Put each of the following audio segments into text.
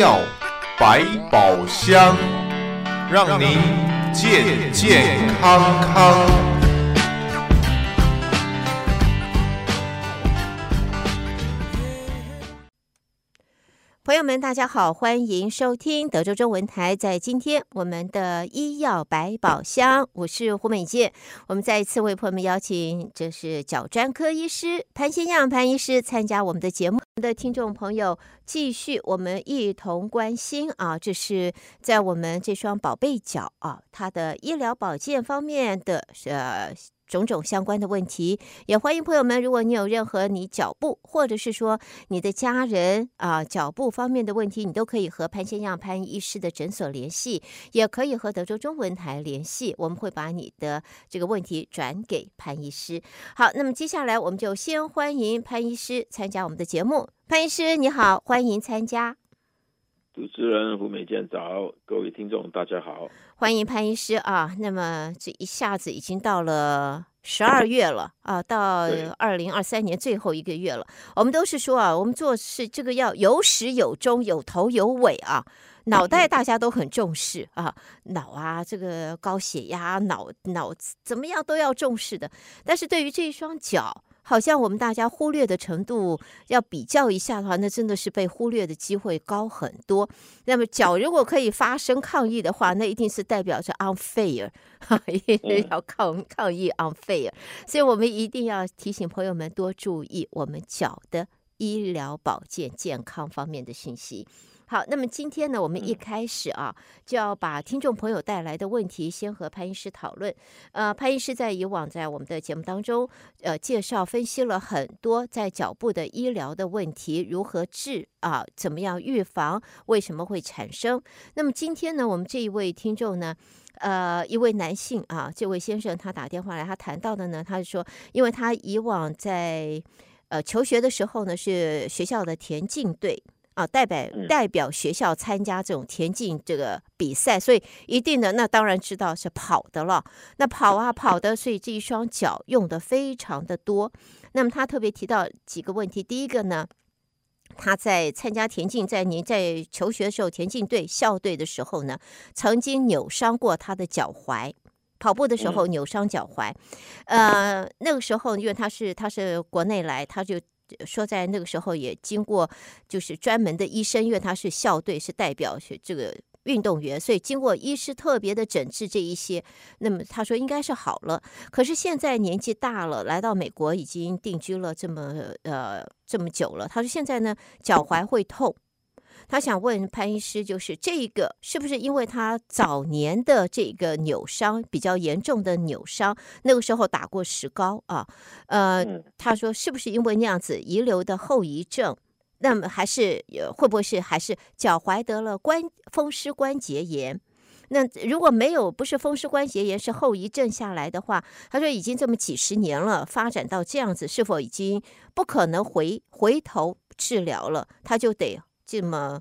药百宝箱，让您健健康康。们，大家好，欢迎收听德州中文台。在今天我们的医药百宝箱，我是胡美健。我们再一次为朋友们邀请，这是脚专科医师潘先样潘医师参加我们的节目。我们的听众朋友，继续我们一同关心啊，这是在我们这双宝贝脚啊，它的医疗保健方面的呃。种种相关的问题，也欢迎朋友们。如果你有任何你脚部，或者是说你的家人啊脚部方面的问题，你都可以和潘先样潘医师的诊所联系，也可以和德州中文台联系。我们会把你的这个问题转给潘医师。好，那么接下来我们就先欢迎潘医师参加我们的节目。潘医师你好，欢迎参加。主持人胡美健早，各位听众大家好，欢迎潘医师啊。那么这一下子已经到了十二月了啊，到二零二三年最后一个月了。我们都是说啊，我们做事这个要有始有终，有头有尾啊。脑袋大家都很重视啊，脑啊，这个高血压，脑脑怎么样都要重视的。但是对于这一双脚，好像我们大家忽略的程度，要比较一下的话，那真的是被忽略的机会高很多。那么脚如果可以发生抗议的话，那一定是代表着 unfair，哈，要抗抗议 unfair。所以我们一定要提醒朋友们多注意我们脚的医疗保健健康方面的信息。好，那么今天呢，我们一开始啊，就要把听众朋友带来的问题先和潘医师讨论。呃，潘医师在以往在我们的节目当中，呃，介绍分析了很多在脚部的医疗的问题，如何治啊，怎么样预防，为什么会产生？那么今天呢，我们这一位听众呢，呃，一位男性啊，这位先生他打电话来，他谈到的呢，他是说，因为他以往在呃求学的时候呢，是学校的田径队。啊，代表代表学校参加这种田径这个比赛，所以一定的那当然知道是跑的了。那跑啊跑的，所以这一双脚用的非常的多。那么他特别提到几个问题，第一个呢，他在参加田径，在您在求学的时候，田径队校队的时候呢，曾经扭伤过他的脚踝，跑步的时候扭伤脚踝。呃，那个时候因为他是他是国内来，他就。说在那个时候也经过，就是专门的医生，因为他是校队，是代表是这个运动员，所以经过医师特别的诊治这一些，那么他说应该是好了。可是现在年纪大了，来到美国已经定居了这么呃这么久了，他说现在呢脚踝会痛。他想问潘医师，就是这个是不是因为他早年的这个扭伤比较严重的扭伤，那个时候打过石膏啊？呃，他说是不是因为那样子遗留的后遗症？那么还是会不会是还是脚踝得了关风湿关节炎？那如果没有不是风湿关节炎是后遗症下来的话，他说已经这么几十年了，发展到这样子，是否已经不可能回回头治疗了？他就得。这么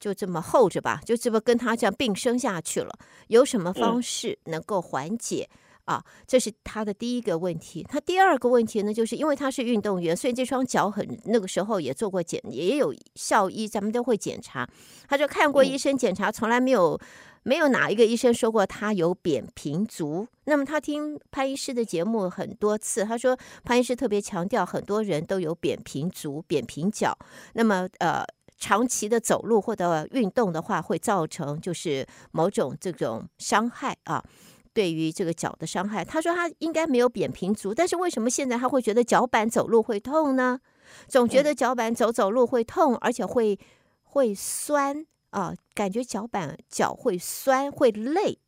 就这么候着吧，就这么跟他这样并生下去了。有什么方式能够缓解啊？这是他的第一个问题。他第二个问题呢，就是因为他是运动员，所以这双脚很那个时候也做过检，也有校医，咱们都会检查。他就看过医生检查，从来没有没有哪一个医生说过他有扁平足。那么他听潘医师的节目很多次，他说潘医师特别强调，很多人都有扁平足、扁平脚。那么呃。长期的走路或者运动的话，会造成就是某种这种伤害啊，对于这个脚的伤害。他说他应该没有扁平足，但是为什么现在他会觉得脚板走路会痛呢？总觉得脚板走走路会痛，而且会会酸啊，感觉脚板脚会酸会累。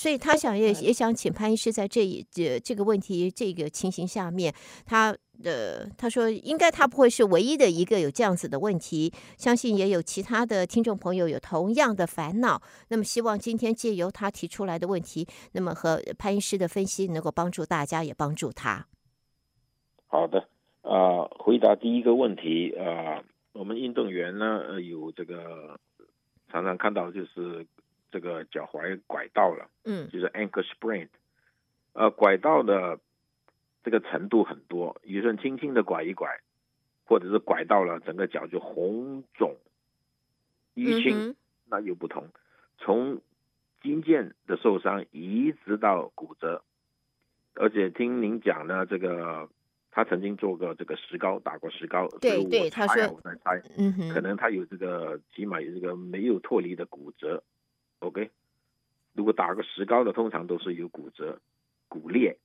所以他想也也想请潘医师在这一这这个问题这个情形下面，他的他说应该他不会是唯一的一个有这样子的问题，相信也有其他的听众朋友有同样的烦恼。那么希望今天借由他提出来的问题，那么和潘医师的分析能够帮助大家，也帮助他。好的，啊、呃，回答第一个问题啊、呃，我们运动员呢呃有这个常常看到就是。这个脚踝拐到了，嗯，就是 ankle sprain，呃，拐到的这个程度很多，有时候轻轻的拐一拐，或者是拐到了整个脚就红肿，淤青那又不同，从筋腱的受伤一直到骨折，而且听您讲呢，这个他曾经做过这个石膏，打过石膏，对对，他说我在猜，嗯哼，可能他有这个起码有这个没有脱离的骨折，OK，如果打个石膏的，通常都是有骨折、骨裂，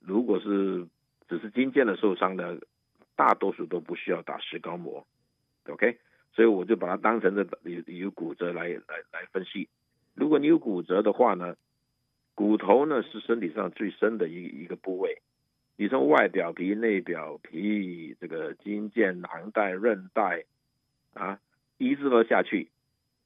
如果是只是筋腱的受伤的，大多数都不需要打石膏膜，OK，所以我就把它当成这有有骨折来来来分析。如果你有骨折的话呢，骨头呢是身体上最深的一一个部位。你从外表皮、内表皮、这个筋腱、囊袋、韧带啊，一直都下去。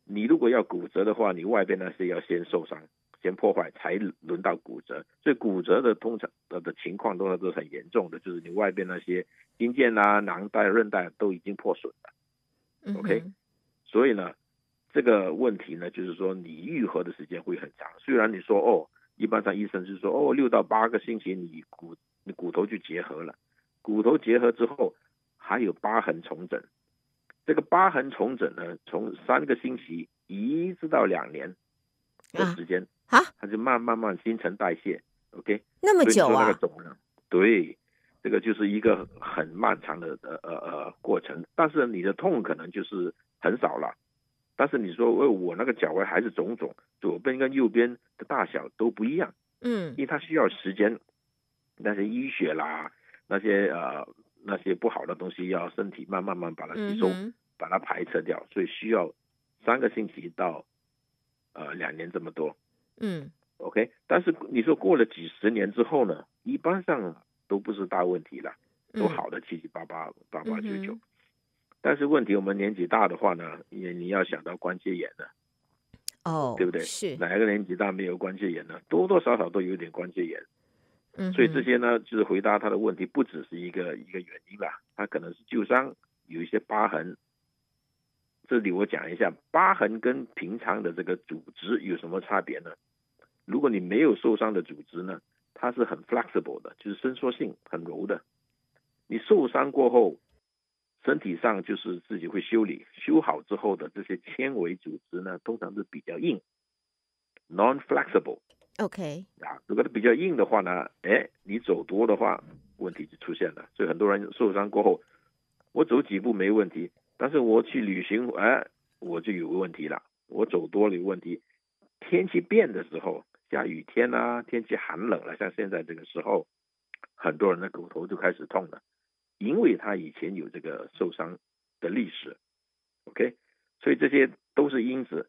你如果要骨折的话，你外边那些要先受伤、先破坏，才轮到骨折。所以骨折的通常的的情况都是都是很严重的，就是你外边那些筋腱啊、囊袋、韧带都已经破损了。OK，所以呢。这个问题呢，就是说你愈合的时间会很长。虽然你说哦，一般上医生就是说哦，六到八个星期你骨你骨头就结合了，骨头结合之后还有疤痕重整。这个疤痕重整呢，从三个星期一直到两年的时间啊，它就慢慢慢新陈代谢。OK，那么久啊？对，这个就是一个很漫长的呃呃呃过程。但是你的痛可能就是很少了。但是你说，我我那个脚踝还是肿肿，左边跟右边的大小都不一样，嗯，因为它需要时间，那些淤血啦，那些呃那些不好的东西要身体慢慢慢把它吸收，嗯、把它排斥掉，所以需要三个星期到呃两年这么多，嗯，OK。但是你说过了几十年之后呢，一般上都不是大问题了，都好的七七八八八八九九。但是问题，我们年纪大的话呢，也你要想到关节炎呢，哦，对不对？是哪一个年纪大没有关节炎呢？多多少少都有点关节炎。嗯，所以这些呢，就是回答他的问题，不只是一个一个原因啦，他可能是旧伤，有一些疤痕。这里我讲一下，疤痕跟平常的这个组织有什么差别呢？如果你没有受伤的组织呢，它是很 flexible 的，就是伸缩性很柔的。你受伤过后。身体上就是自己会修理，修好之后的这些纤维组织呢，通常是比较硬，non-flexible。OK。啊，如果它比较硬的话呢，哎，你走多的话，问题就出现了。所以很多人受伤过后，我走几步没问题，但是我去旅行，哎，我就有个问题了。我走多了有问题。天气变的时候，下雨天啊，天气寒冷了，像现在这个时候，很多人的骨头就开始痛了。因为他以前有这个受伤的历史，OK，所以这些都是因子，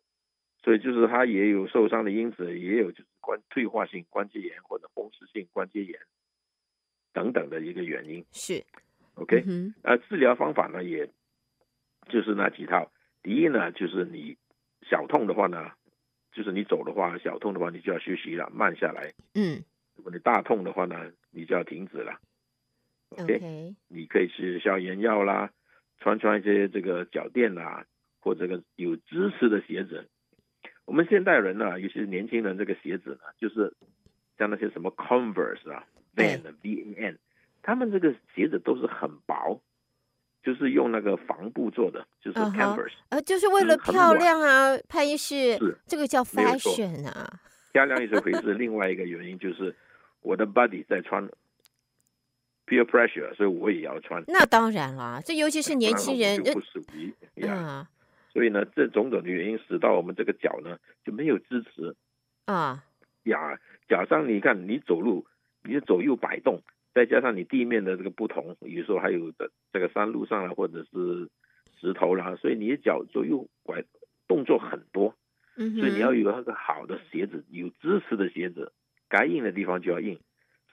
所以就是他也有受伤的因子，也有就是关退化性关节炎或者风湿性关节炎等等的一个原因。是，OK，嗯，呃，治疗方法呢，也就是那几套。第一呢，就是你小痛的话呢，就是你走的话，小痛的话，你就要休息了，慢下来。嗯，如果你大痛的话呢，你就要停止了。Okay, OK，你可以吃消炎药啦，穿穿一些这个脚垫啦，或者这个有支持的鞋子。我们现代人呢、啊，尤其是年轻人，这个鞋子呢，就是像那些什么 Converse 啊，Van 的 V A N，他们这个鞋子都是很薄，就是用那个帆布做的，就是 Converse，呃、uh -huh. 就是为了漂亮啊，潘医师，是这个叫 fashion 啊，漂亮一回事，另外一个原因就是我的 buddy 在穿。peer pressure，所以我也要穿。那当然啦，这尤其是 年轻人就不属于呀。所以呢，这种种的原因使到我们这个脚呢就没有支持啊呀。脚上你看，你走路，你左右摆动，再加上你地面的这个不同，比如说还有的这个山路上啊，或者是石头啦，所以你的脚左右拐动作很多。嗯，所以你要有那个好的鞋子，有支持的鞋子，该硬的地方就要硬，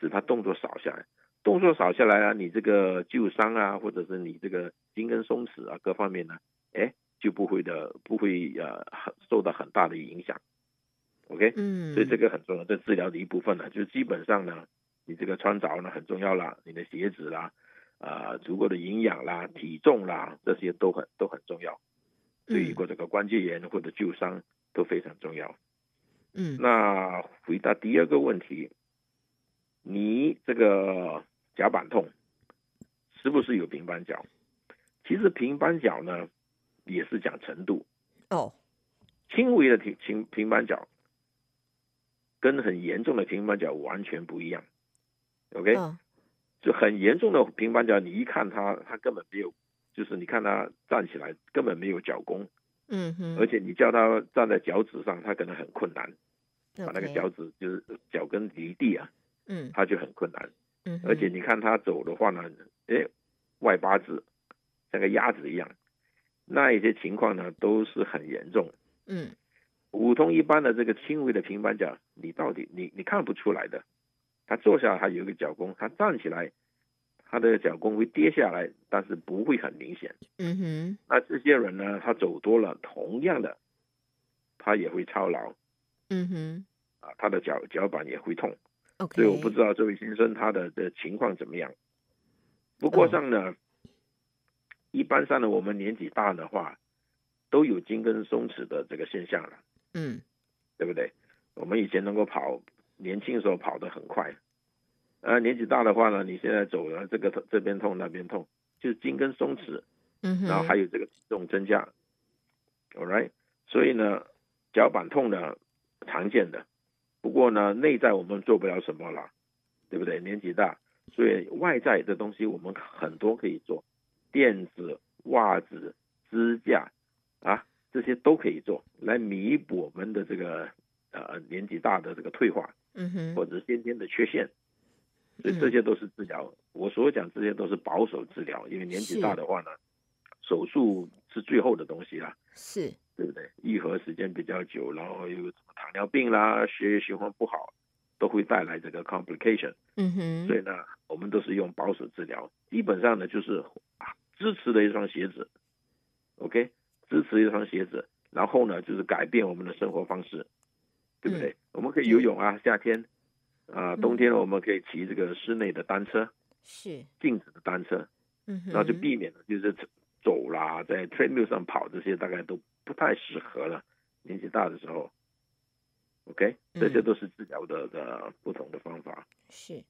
使它动作少下来。动作少下来啊，你这个旧伤啊，或者是你这个筋跟松弛啊，各方面呢，哎，就不会的，不会呃受到很大的影响。OK，嗯，所以这个很重要，这治疗的一部分呢，就是基本上呢，你这个穿着呢很重要啦，你的鞋子啦，啊、呃，足够的营养啦，体重啦，这些都很都很重要。对于过这个关节炎或者旧伤都非常重要。嗯，那回答第二个问题，你这个。脚板痛是不是有平板脚？其实平板脚呢，也是讲程度。哦，轻微的平平平板脚跟很严重的平板脚完全不一样。OK，、哦、就很严重的平板脚，你一看他，他根本没有，就是你看他站起来根本没有脚弓。嗯哼，而且你叫他站在脚趾上，他可能很困难，把那个脚趾就是脚跟离地啊，嗯，他就很困难。嗯，而且你看他走的话呢，哎，外八字像个鸭子一样，那一些情况呢都是很严重。嗯，普通一般的这个轻微的平板脚，你到底你你看不出来的，他坐下来他有一个脚弓，他站起来。他的脚弓会跌下来，但是不会很明显。嗯哼，那这些人呢，他走多了，同样的，他也会操劳。嗯哼，啊，他的脚脚板也会痛。Okay. 所以我不知道这位先生他的的情况怎么样。不过上呢，oh. 一般上呢，我们年纪大的话，都有筋根松弛的这个现象了。嗯，对不对？我们以前能够跑，年轻的时候跑得很快。呃，年纪大的话呢，你现在走了，这个这边痛那边痛，就是筋跟松弛，嗯，然后还有这个体重增加，all right，所以呢，脚板痛呢常见的，不过呢，内在我们做不了什么了，对不对？年纪大，所以外在的东西我们很多可以做，垫子、袜子、支架啊，这些都可以做，来弥补我们的这个呃年纪大的这个退化，嗯哼，或者先天的缺陷。所以这些都是治疗，我所讲这些都是保守治疗，因为年纪大的话呢，手术是最后的东西啦，是，对不对？愈合时间比较久，然后又什么糖尿病啦、血液循环不好，都会带来这个 complication。嗯哼。所以呢，我们都是用保守治疗，基本上呢就是啊，支持的一双鞋子，OK，支持一双鞋子，然后呢就是改变我们的生活方式，对不对？嗯、我们可以游泳啊，夏天。啊，冬天我们可以骑这个室内的单车，是静止的单车，嗯，然后就避免了就是走啦，在 treadmill 上跑这些大概都不太适合了。年纪大的时候，OK，这些都是治疗的的不同的方法。是，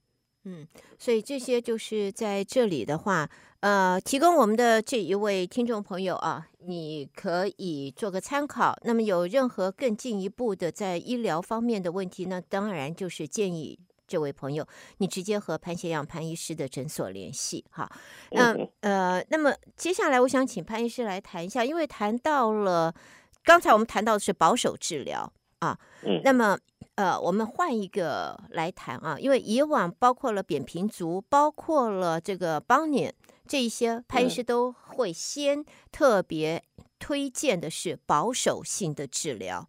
嗯，所以这些就是在这里的话，呃，提供我们的这一位听众朋友啊，你可以做个参考。那么有任何更进一步的在医疗方面的问题呢，当然就是建议这位朋友你直接和潘协阳潘医师的诊所联系。哈，那呃，那么接下来我想请潘医师来谈一下，因为谈到了刚才我们谈到的是保守治疗啊，嗯，那么呃，我们换一个来谈啊，因为以往包括了扁平足，包括了这个邦尼。这一些潘医师都会先特别推荐的是保守性的治疗。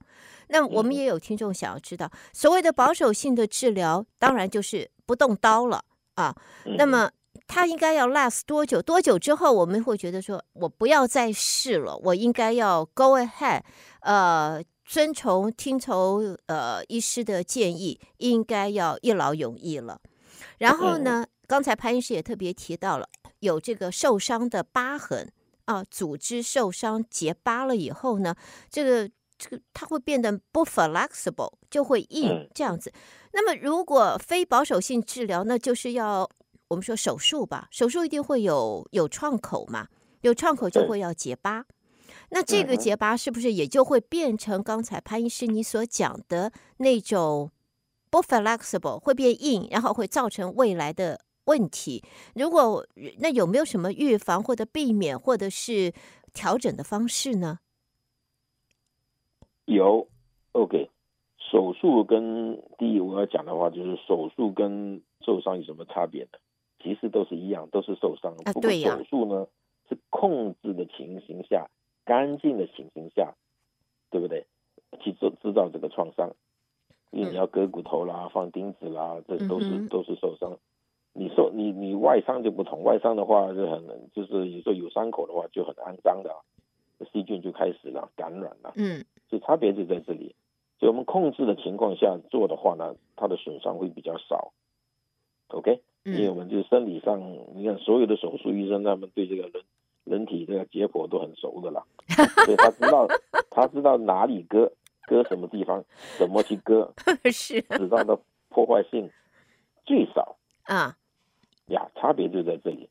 那我们也有听众想要知道，所谓的保守性的治疗，当然就是不动刀了啊。那么它应该要 last 多久？多久之后我们会觉得说，我不要再试了，我应该要 go ahead，呃，遵从听从呃医师的建议，应该要一劳永逸了。然后呢，刚才潘医师也特别提到了。有这个受伤的疤痕啊，组织受伤结疤了以后呢，这个这个它会变得不 flexible，就会硬这样子。那么如果非保守性治疗，那就是要我们说手术吧，手术一定会有有创口嘛，有创口就会要结疤。那这个结疤是不是也就会变成刚才潘医师你所讲的那种不 flexible，会变硬，然后会造成未来的问题，如果那有没有什么预防或者避免或者是调整的方式呢？有，OK。手术跟第一我要讲的话，就是手术跟受伤有什么差别呢？其实都是一样，都是受伤。啊，对呀。手术呢是控制的情形下，干净的情形下，对不对？去制制造这个创伤，因为你要割骨头啦、放钉子啦，这都是、嗯、都是受伤。你受你你外伤就不同，外伤的话就很就是有时候有伤口的话就很肮脏的，细菌就开始了感染了。嗯，所以差别就在这里。所以我们控制的情况下做的话呢，它的损伤会比较少。OK，因为我们就是生理上，你看所有的手术医生他们对这个人人体这个解剖都很熟的了，所以他知道 他知道哪里割割什么地方，怎么去割，是，知道的破坏性最少啊。呀，差别就在这里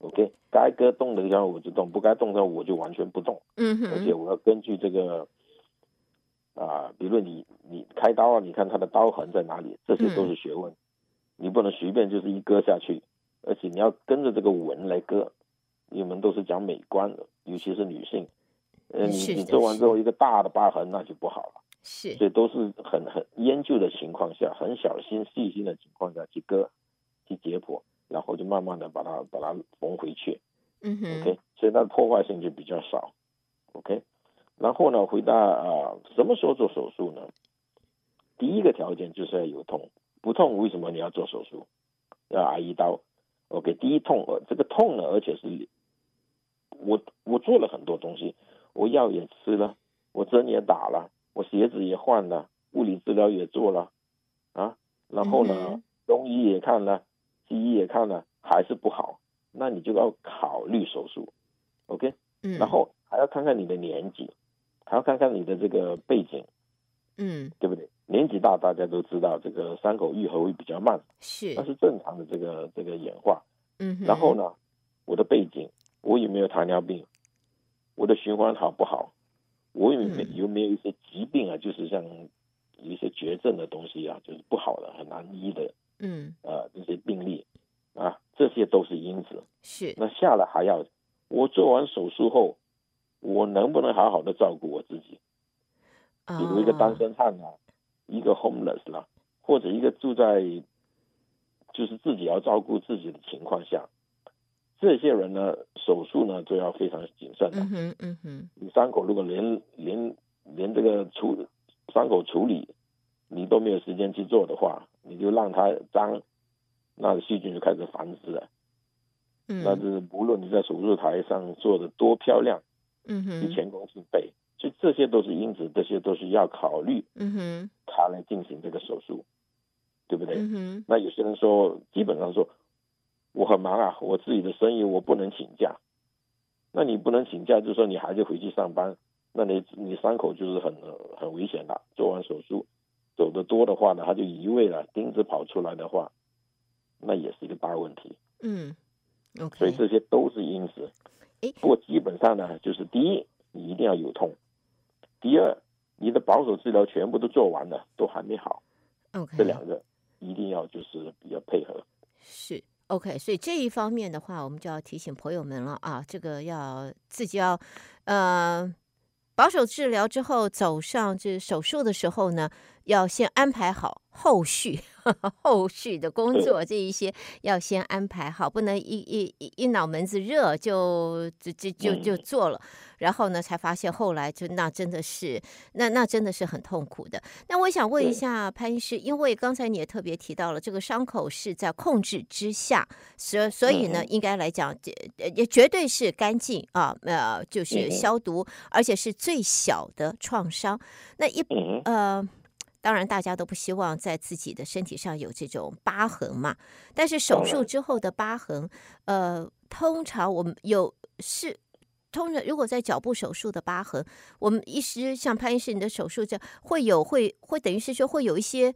，OK，该割动的地方我就动，不该动的我就完全不动。嗯哼，而且我要根据这个啊，比如你你开刀啊，你看它的刀痕在哪里，这些都是学问。嗯、你不能随便就是一割下去，而且你要跟着这个纹来割。你们都是讲美观的，尤其是女性。呃，你你做完之后一个大的疤痕，那就不好了。是，所以都是很很研究的情况下，很小心细心的情况下去割，去解剖，然后就慢慢的把它把它缝回去。嗯哼。OK，所以它的破坏性就比较少。OK，然后呢，回答啊，什么时候做手术呢？第一个条件就是要有痛，不痛为什么你要做手术？要挨一刀。OK，第一痛，呃，这个痛呢，而且是，我我做了很多东西。我药也吃了，我针也打了，我鞋子也换了，物理治疗也做了，啊，然后呢，嗯、中医也看了，西医也看了，还是不好，那你就要考虑手术，OK，嗯，然后还要看看你的年纪，还要看看你的这个背景，嗯，对不对？年纪大，大家都知道这个伤口愈合会比较慢，是，那是正常的这个这个演化，嗯，然后呢，我的背景，我有没有糖尿病？我的循环好不好？我有没有没有一些疾病啊？嗯、就是像有一些绝症的东西啊，就是不好的、很难医的，嗯，呃，这些病例啊，这些都是因子。是。那下来还要，我做完手术后，我能不能好好的照顾我自己？比如一个单身汉啊，一个 homeless 啦、啊，或者一个住在就是自己要照顾自己的情况下。这些人呢，手术呢都要非常谨慎的。嗯哼，嗯哼。你伤口如果连连连这个处伤口处理你都没有时间去做的话，你就让它脏，那细菌就开始繁殖了。嗯。那就是无论你在手术台上做的多漂亮，嗯哼，你前功尽废。所以这些都是因子，这些都是要考虑。嗯哼。他来进行这个手术，对不对？嗯哼。那有些人说，基本上说。我很忙啊，我自己的生意我不能请假。那你不能请假，就说你还是回去上班，那你你伤口就是很很危险的。做完手术走的多的话呢，它就移位了，钉子跑出来的话，那也是一个大问题。嗯，OK。所以这些都是因子。诶不过基本上呢，就是第一，你一定要有痛；第二，你的保守治疗全部都做完了，都还没好。OK。这两个一定要就是比较配合。是。OK，所以这一方面的话，我们就要提醒朋友们了啊，这个要自己要，呃，保守治疗之后走上这手术的时候呢，要先安排好后续。后续的工作这一些要先安排好，不能一一一一脑门子热就就就就就做了，然后呢才发现后来就那真的是那那真的是很痛苦的。那我想问一下潘医师，因为刚才你也特别提到了这个伤口是在控制之下，所所以呢应该来讲也绝对是干净啊，呃就是消毒，而且是最小的创伤。那一呃。当然，大家都不希望在自己的身体上有这种疤痕嘛。但是手术之后的疤痕，呃，通常我们有是，通常如果在脚部手术的疤痕，我们医师像潘医师你的手术这样会有会会等于是说会有一些。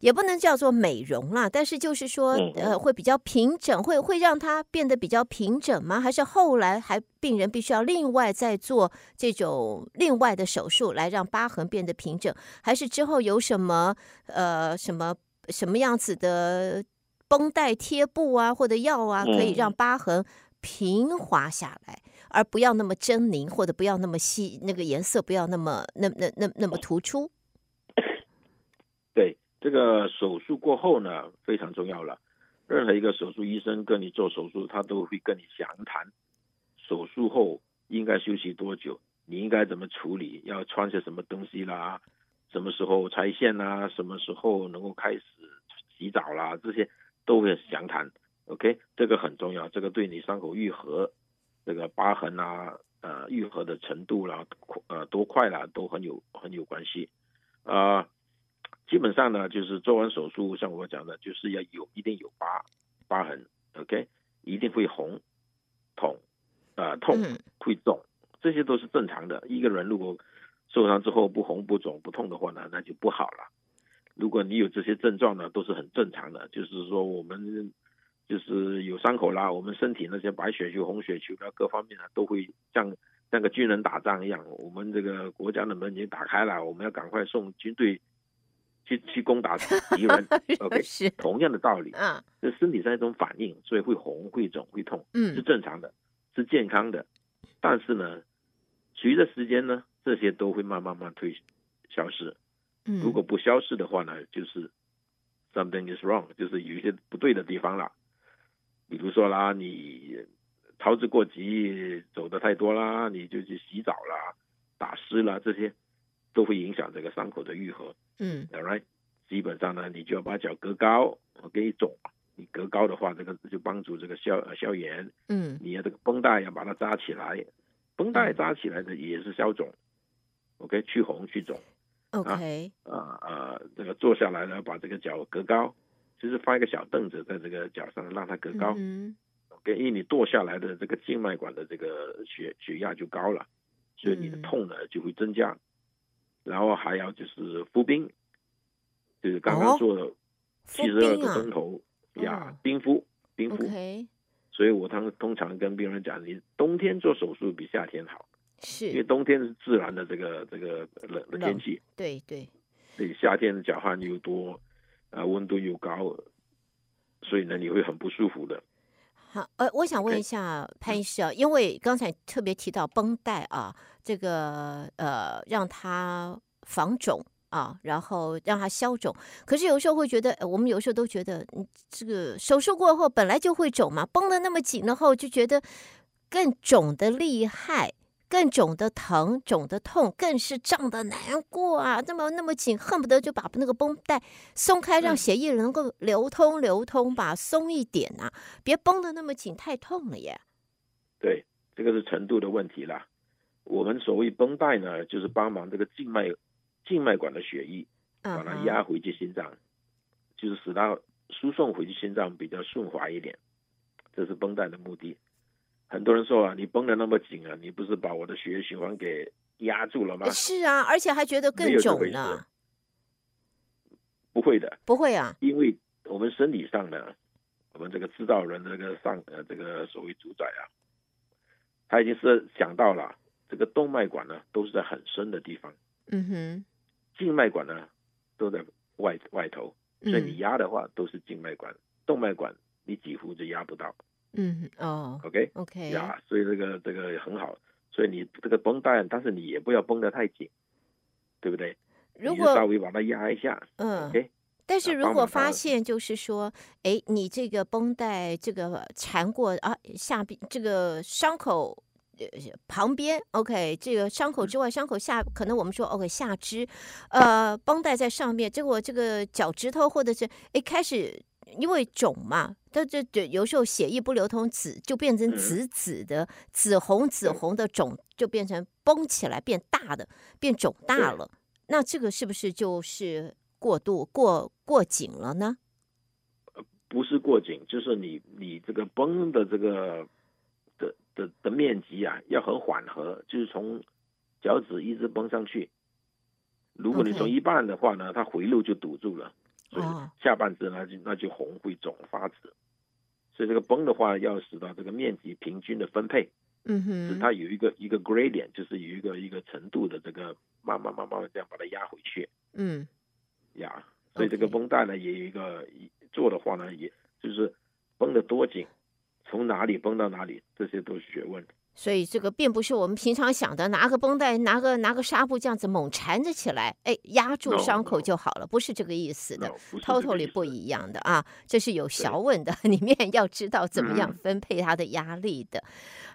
也不能叫做美容啦，但是就是说，呃，会比较平整，会会让它变得比较平整吗？还是后来还病人必须要另外再做这种另外的手术来让疤痕变得平整？还是之后有什么呃什么什么样子的绷带贴布啊或者药啊，可以让疤痕平滑下来，而不要那么狰狞，或者不要那么细，那个颜色不要那么那那那那么突出？对。这个手术过后呢，非常重要了。任何一个手术医生跟你做手术，他都会跟你详谈手术后应该休息多久，你应该怎么处理，要穿些什么东西啦，什么时候拆线啦，什么时候能够开始洗澡啦，这些都会详谈。OK，这个很重要，这个对你伤口愈合、这个疤痕啊、呃愈合的程度啦、呃多快啦，都很有很有关系啊。基本上呢，就是做完手术，像我讲的，就是要有一定有疤疤痕，OK，一定会红、痛、啊、呃、痛、会肿，这些都是正常的。一个人如果受伤之后不红不肿不痛的话呢，那就不好了。如果你有这些症状呢，都是很正常的。就是说我们就是有伤口啦，我们身体那些白血球、红血球啊，各方面啊，都会像像个军人打仗一样，我们这个国家的门已经打开了，我们要赶快送军队去去攻打敌 人。OK，是同样的道理啊，这身体上一种反应，所以会红、会肿、会痛，嗯，是正常的，是健康的。但是呢，随着时间呢，这些都会慢慢慢退消失。嗯，如果不消失的话呢，就是 something is wrong，就是有一些不对的地方了。比如说啦，你操之过急，走的太多啦，你就去洗澡啦，打湿啦，这些都会影响这个伤口的愈合。嗯，All right，基本上呢，你就要把脚隔高，我给你肿，你隔高的话，这个就帮助这个消消炎。嗯，你要这个绷带要把它扎起来，绷带扎起来的也是消肿。OK，去红去肿。OK，啊啊，这个坐下来呢，把这个脚隔高。就是放一个小凳子在这个脚上，让它隔高。嗯，OK，因为你剁下来的这个静脉管的这个血血压就高了，所以你的痛呢就会增加。嗯、然后还要就是敷冰，就是刚刚做的七十二个钟头呀，冰敷冰敷。所以我通通常跟病人讲，你冬天做手术比夏天好，是因为冬天是自然的这个这个冷的天气。对对，对夏天的脚汗又多。啊，温度又高，所以呢，你会很不舒服的。好，呃，我想问一下潘医师啊，因为刚才特别提到绷带啊，这个呃，让它防肿啊，然后让它消肿。可是有时候会觉得，我们有时候都觉得，嗯，这个手术过后本来就会肿嘛，绷得那么紧了后，就觉得更肿的厉害。更肿的疼，肿的痛，更是胀的难过啊！那么那么紧，恨不得就把那个绷带松开，让血液能够流通流通吧，松一点呐、啊，别绷得那么紧，太痛了耶。对，这个是程度的问题啦。我们所谓绷带呢，就是帮忙这个静脉静脉管的血液，把它压回去心脏，uh huh. 就是使它输送回去心脏比较顺滑一点，这是绷带的目的。很多人说啊，你绷得那么紧啊，你不是把我的血液循环给压住了吗？是啊，而且还觉得更肿呢。不会的，不会啊，因为我们身体上呢，我们这个制造人的这个上呃这个所谓主宰啊，他已经是想到了这个动脉管呢都是在很深的地方，嗯哼，静脉管呢都在外外头，所以你压的话都是静脉管，嗯、动脉管你几乎就压不到。嗯哦，OK OK 呀，所以这个这个很好，所以你这个绷带，但是你也不要绷得太紧，对不对？如果稍微把它压一下，嗯，OK。但是如果发现就是说，哎，你这个绷带这个缠过啊下边这个伤口呃旁边，OK，这个伤口之外，伤口下可能我们说 OK 下肢，呃，绷带在上面，结果这个脚趾头或者是哎开始。因为肿嘛，它这这有时候血液不流通，紫就变成紫紫的、嗯、紫红紫红的肿，就变成绷起来变大的，变肿大了。那这个是不是就是过度过过紧了呢？不是过紧，就是你你这个绷的这个的的的面积啊，要很缓和，就是从脚趾一直绷上去。如果你从一半的话呢它回路就堵住了。所以下半肢呢就那就红会肿发紫，所以这个绷的话要使到这个面积平均的分配，嗯哼，使它有一个一个 gradient，就是有一个一个程度的这个慢慢慢慢这样把它压回去，嗯，呀，所以这个绷带呢也有一个做的话呢，也就是绷得多紧，从哪里绷到哪里，这些都是学问。所以这个并不是我们平常想的，拿个绷带、拿个拿个纱布这样子猛缠着起来，哎，压住伤口就好了，no, no, 不是这个意思的，totally 不一样的啊，这是有学问的，里面要知道怎么样分配它的压力的。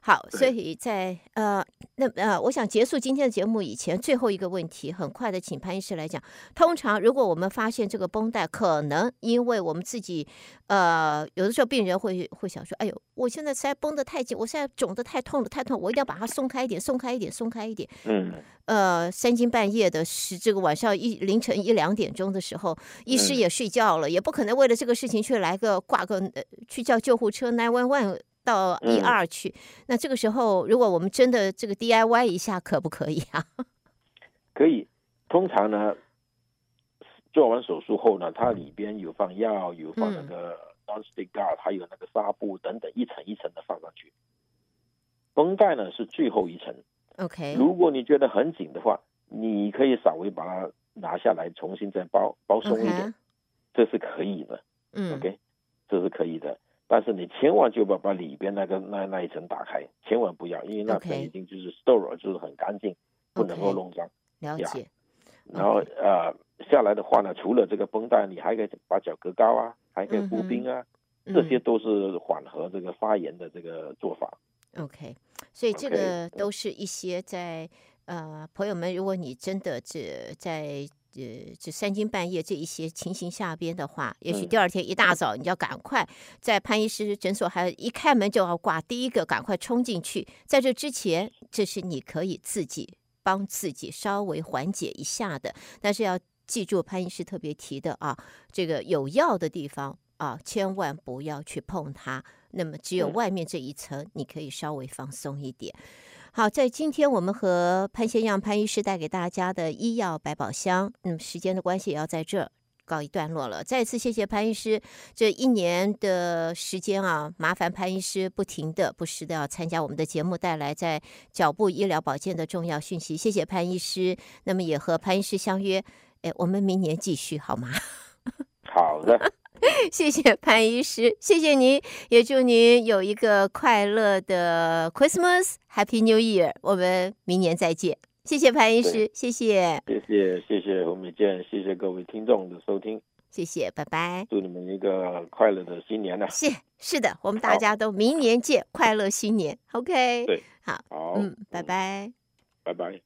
好，所以在呃，那呃，我想结束今天的节目以前，最后一个问题，很快的，请潘医师来讲。通常，如果我们发现这个绷带可能因为我们自己，呃，有的时候病人会会想说，哎呦，我现在实在绷得太紧，我现在肿得太痛了，太痛，我一定要把它松开一点，松开一点，松开一点。嗯。呃，三更半夜的是这个晚上一凌晨一两点钟的时候，医师也睡觉了，也不可能为了这个事情去来个挂个呃去叫救护车 nine one one。到一二去，嗯、那这个时候，如果我们真的这个 DIY 一下，可不可以啊？可以，通常呢，做完手术后呢，它里边有放药，有放那个 non-stick guard，还有那个纱布等等，一层一层的放上去。绷带呢是最后一层。OK，如果你觉得很紧的话，你可以稍微把它拿下来，重新再包包松一点.这是可以的。嗯，OK，这是可以的。但是你千万就不要把里边那个那那一层打开，千万不要，因为那层已经就是 store，Okay. 就是很干净，不能够弄脏。了解。然后.呃下来的话呢，除了这个绷带，你还可以把脚隔高啊，还可以敷冰啊，嗯、这些都是缓和这个发炎的这个做法。OK，所以这个都是一些在呃朋友们，如果你真的这在呃这三更半夜这一些情形下边的话，也许第二天一大早你就要赶快在潘医师诊所，还一开门就要挂第一个，赶快冲进去。在这之前，这是你可以自己帮自己稍微缓解一下的，但是要记住潘医师特别提的啊，这个有药的地方啊，千万不要去碰它。那么只有外面这一层，你可以稍微放松一点。好，在今天我们和潘先样潘医师带给大家的医药百宝箱，那么时间的关系也要在这告一段落了。再次谢谢潘医师这一年的时间啊，麻烦潘医师不停的、不时的要参加我们的节目，带来在脚部医疗保健的重要讯息。谢谢潘医师，那么也和潘医师相约，哎，我们明年继续好吗？好的。谢谢潘医师，谢谢您，也祝您有一个快乐的 Christmas，Happy New Year。我们明年再见，谢谢潘医师，谢谢，谢谢，谢谢侯美健，谢谢各位听众的收听，谢谢，拜拜，祝你们一个快乐的新年呢。谢是的，我们大家都明年见，快乐新年，OK，对，好，好，嗯，拜拜，拜拜。